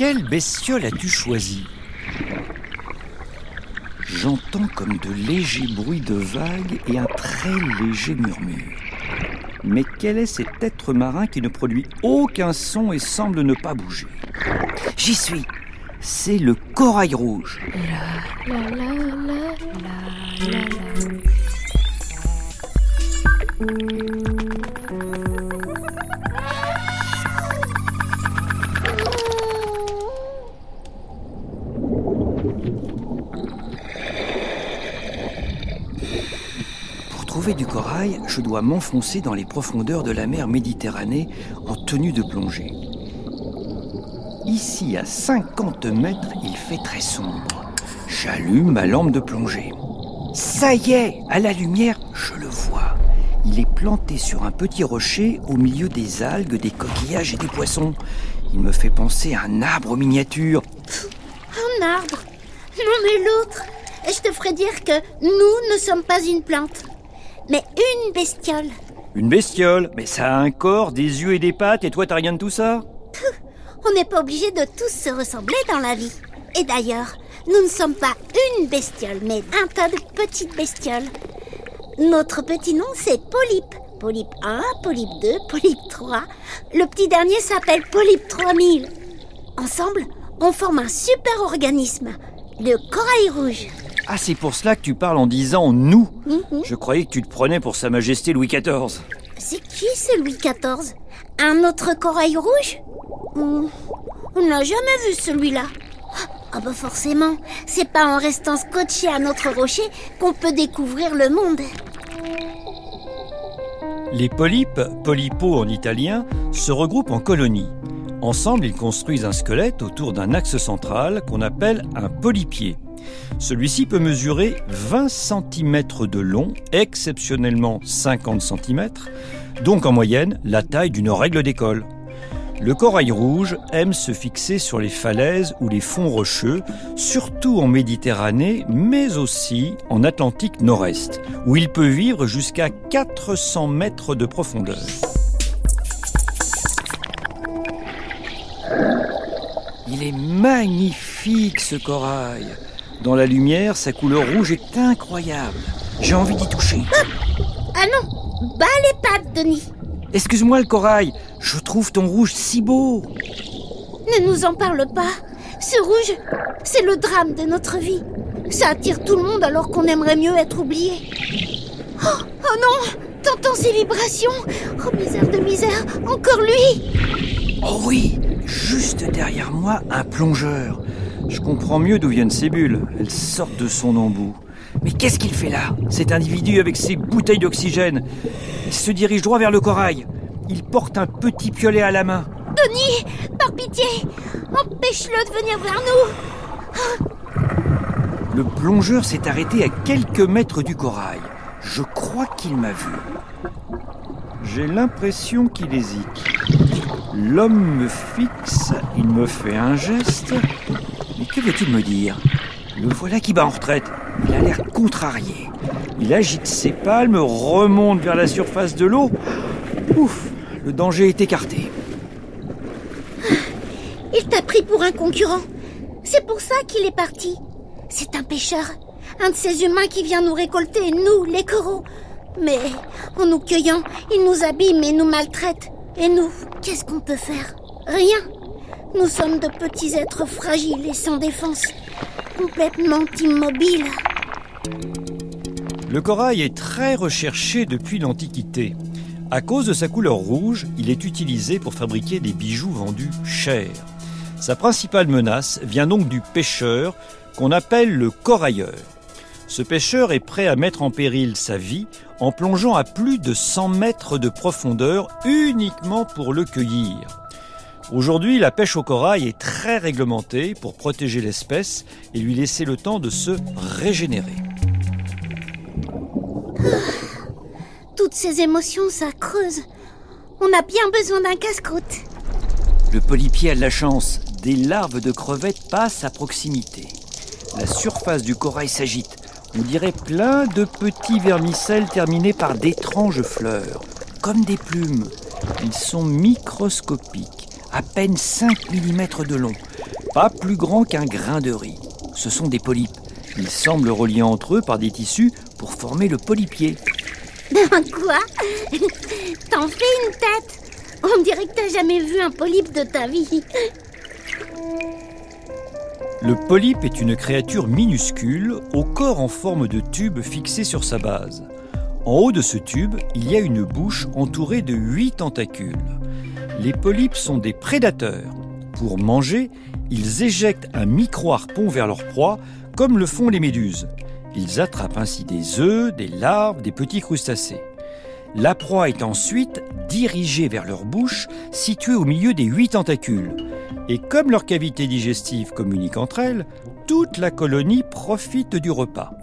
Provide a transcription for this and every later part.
Quelle bestiole as-tu choisi J'entends comme de légers bruits de vagues et un très léger murmure. Mais quel est cet être marin qui ne produit aucun son et semble ne pas bouger J'y suis C'est le corail rouge. Du corail, je dois m'enfoncer dans les profondeurs de la mer Méditerranée en tenue de plongée. Ici, à 50 mètres, il fait très sombre. J'allume ma lampe de plongée. Ça y est, à la lumière, je le vois. Il est planté sur un petit rocher au milieu des algues, des coquillages et des poissons. Il me fait penser à un arbre miniature. Un arbre? Non mais l'autre Je te ferai dire que nous ne sommes pas une plante, mais une bestiole. Une bestiole, mais ça a un corps, des yeux et des pattes, et toi t'as rien de tout ça On n'est pas obligé de tous se ressembler dans la vie. Et d'ailleurs, nous ne sommes pas une bestiole, mais un tas de petites bestioles. Notre petit nom, c'est Polype. Polype 1, Polype 2, Polype 3. Le petit dernier s'appelle Polype 3000. Ensemble, on forme un super organisme, le corail rouge. Ah, c'est pour cela que tu parles en disant nous. Mhm. Je croyais que tu te prenais pour Sa Majesté Louis XIV. C'est qui ce Louis XIV Un autre corail rouge? Hmm, On n'a jamais vu celui-là. Ah bah forcément, c'est pas en restant scotché à notre rocher qu'on peut découvrir le monde. Les polypes, polypo en italien, se regroupent en colonies. Ensemble, ils construisent un squelette autour d'un axe central qu'on appelle un polypier. Celui-ci peut mesurer 20 cm de long, exceptionnellement 50 cm, donc en moyenne la taille d'une règle d'école. Le corail rouge aime se fixer sur les falaises ou les fonds rocheux, surtout en Méditerranée, mais aussi en Atlantique Nord-Est, où il peut vivre jusqu'à 400 mètres de profondeur. Il est magnifique ce corail. Dans la lumière, sa couleur rouge est incroyable. J'ai envie d'y toucher. Ah non Bas les pattes, Denis Excuse-moi le corail, je trouve ton rouge si beau. Ne nous en parle pas Ce rouge, c'est le drame de notre vie. Ça attire tout le monde alors qu'on aimerait mieux être oublié. Oh, oh non T'entends ces vibrations? Oh misère de misère Encore lui Oh oui, juste derrière moi, un plongeur. Je comprends mieux d'où viennent ces bulles. Elles sortent de son embout. Mais qu'est-ce qu'il fait là, cet individu avec ses bouteilles d'oxygène Il se dirige droit vers le corail. Il porte un petit piolet à la main. Denis Par pitié Empêche-le de venir vers nous Le plongeur s'est arrêté à quelques mètres du corail. Je crois qu'il m'a vu. J'ai l'impression qu'il hésite. L'homme me fixe, il me fait un geste. Que veut-il me dire? Le voilà qui bat en retraite. Il a l'air contrarié. Il agite ses palmes, remonte vers la surface de l'eau. Ouf, le danger est écarté. Il t'a pris pour un concurrent. C'est pour ça qu'il est parti. C'est un pêcheur. Un de ces humains qui vient nous récolter, nous, les coraux. Mais en nous cueillant, il nous abîme et nous maltraite. Et nous, qu'est-ce qu'on peut faire? Rien. Nous sommes de petits êtres fragiles et sans défense. Complètement immobiles. Le corail est très recherché depuis l'Antiquité. À cause de sa couleur rouge, il est utilisé pour fabriquer des bijoux vendus chers. Sa principale menace vient donc du pêcheur qu'on appelle le corailleur. Ce pêcheur est prêt à mettre en péril sa vie en plongeant à plus de 100 mètres de profondeur uniquement pour le cueillir. Aujourd'hui, la pêche au corail est très réglementée pour protéger l'espèce et lui laisser le temps de se régénérer. Toutes ces émotions, ça creuse. On a bien besoin d'un casse-croûte. Le polypier a de la chance. Des larves de crevettes passent à proximité. La surface du corail s'agite. On dirait plein de petits vermicelles terminés par d'étranges fleurs, comme des plumes. Ils sont microscopiques, à peine 5 mm de long. pas plus grands qu'un grain de riz. Ce sont des polypes. Ils semblent reliés entre eux par des tissus pour former le polypier. Quoi? T'en fais une tête? On dirait que t'as jamais vu un polype de ta vie. Le polype est une créature minuscule au corps en forme de tube fixé sur sa base. En haut de ce tube, il y a une bouche entourée de huit tentacules. Les polypes sont des prédateurs. Pour manger, ils éjectent un micro-harpon vers leur proie, comme le font les méduses. Ils attrapent ainsi des œufs, des larves, des petits crustacés. La proie est ensuite dirigée vers leur bouche, située au milieu des huit tentacules. Et comme leurs cavités digestives communiquent entre elles, toute la colonie profite du repas.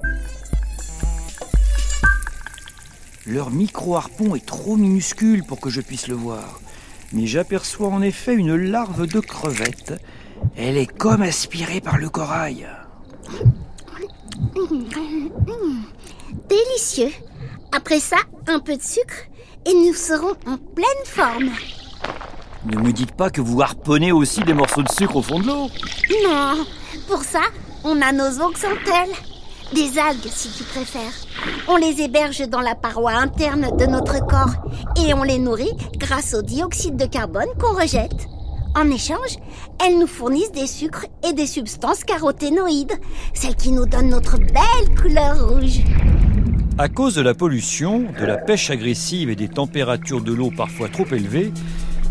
Leur micro-harpon est trop minuscule pour que je puisse le voir. Mais j'aperçois en effet une larve de crevette. Elle est comme aspirée par le corail. Délicieux. Après ça, un peu de sucre et nous serons en pleine forme. Ne me dites pas que vous harponnez aussi des morceaux de sucre au fond de l'eau. Non, pour ça, on a nos oxantelles. Des algues, si tu préfères. On les héberge dans la paroi interne de notre corps et on les nourrit grâce au dioxyde de carbone qu'on rejette. En échange, elles nous fournissent des sucres et des substances caroténoïdes, celles qui nous donnent notre belle couleur rouge. À cause de la pollution, de la pêche agressive et des températures de l'eau parfois trop élevées,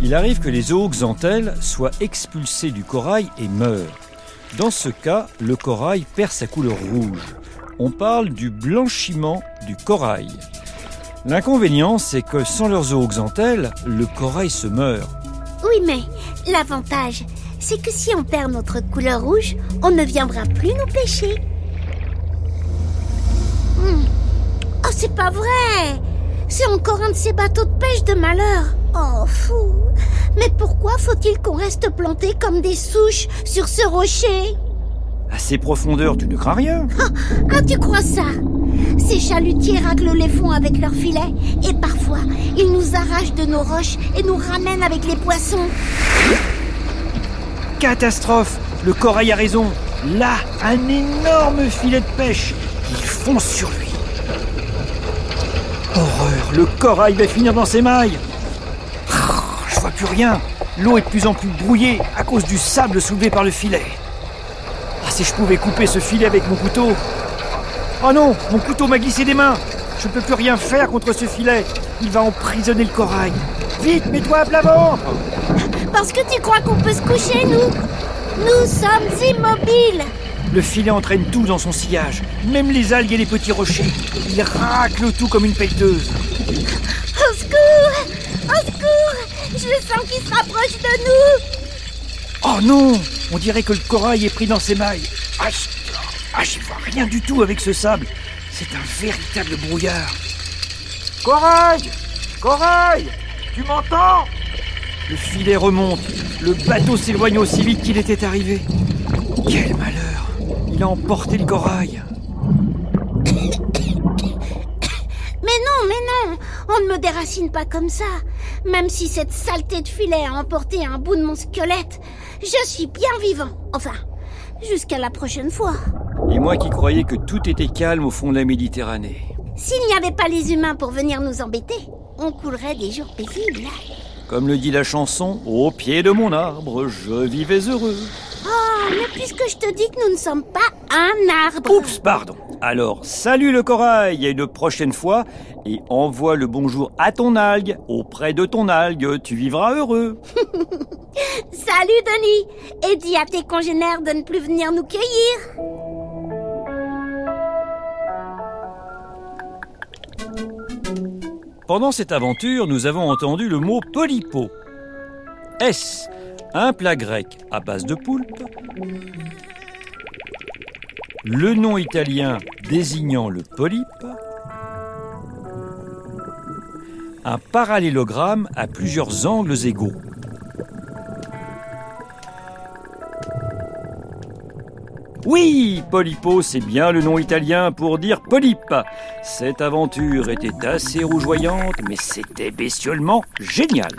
il arrive que les zooxanthelles soient expulsées du corail et meurent. Dans ce cas, le corail perd sa couleur rouge. On parle du blanchiment du corail. L'inconvénient, c'est que sans leurs zooxanthelles, le corail se meurt. Oui, mais l'avantage, c'est que si on perd notre couleur rouge, on ne viendra plus nous pêcher. Hmm. Oh, c'est pas vrai C'est encore un de ces bateaux de pêche de malheur. Oh, fou Mais pourquoi faut-il qu'on reste planté comme des souches sur ce rocher? À ces profondeurs, tu ne crains rien. Ah, ah, tu crois ça? Ces chalutiers règlent les fonds avec leurs filets et parfois, ils nous arrachent de nos roches et nous ramènent avec les poissons. Catastrophe Le corail a raison. Là, un énorme filet de pêche. Il fonce sur lui. Horreur Le corail va finir dans ses mailles. Je vois plus rien. L'eau est de plus en plus brouillée à cause du sable soulevé par le filet. Si je pouvais couper ce filet avec mon couteau. Oh non, mon couteau m'a glissé des mains. Je ne peux plus rien faire contre ce filet. Il va emprisonner le corail. Vite, mets-toi à plat ventre Parce que tu crois qu'on peut se coucher, nous? Nous sommes immobiles Le filet entraîne tout dans son sillage, même les algues et les petits rochers. Il racle tout comme une pelleteuse. Au secours Au secours Je le sens qu'il se rapproche de nous Oh non On dirait que le corail est pris dans ses mailles. Ah, je... ah, j'y vois rien du tout avec ce sable. C'est un véritable brouillard. Corail Corail Tu m'entends? Le filet remonte. Le bateau s'éloigne aussi vite qu'il était arrivé. Quel malheur Il a emporté le corail. Mais non, mais non On ne me déracine pas comme ça Même si cette saleté de filet a emporté un bout de mon squelette, je suis bien vivant. Enfin, jusqu'à la prochaine fois. Et moi qui croyais que tout était calme au fond de la Méditerranée. S'il n'y avait pas les humains pour venir nous embêter, on coulerait des jours paisibles. Comme le dit la chanson, au pied de mon arbre, je vivais heureux. Mais puisque je te dis que nous ne sommes pas un arbre. Oups, pardon. Alors, salut le corail, et une prochaine fois, et envoie le bonjour à ton algue. Auprès de ton algue, tu vivras heureux. Salut Denis Et dis à tes congénères de ne plus venir nous cueillir. Pendant cette aventure, nous avons entendu le mot polypo. Est-ce un plat grec à base de poulpe Le nom italien désignant le polype Un parallélogramme à plusieurs angles égaux. Oui, Polypo, c'est bien le nom italien pour dire polype. Cette aventure était assez rougeoyante, mais c'était bestiolement génial.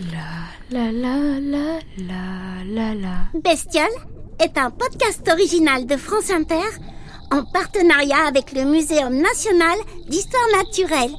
La la la la la la la. Bestiole est un podcast original de France Inter en partenariat avec le Muséum national d'histoire naturelle.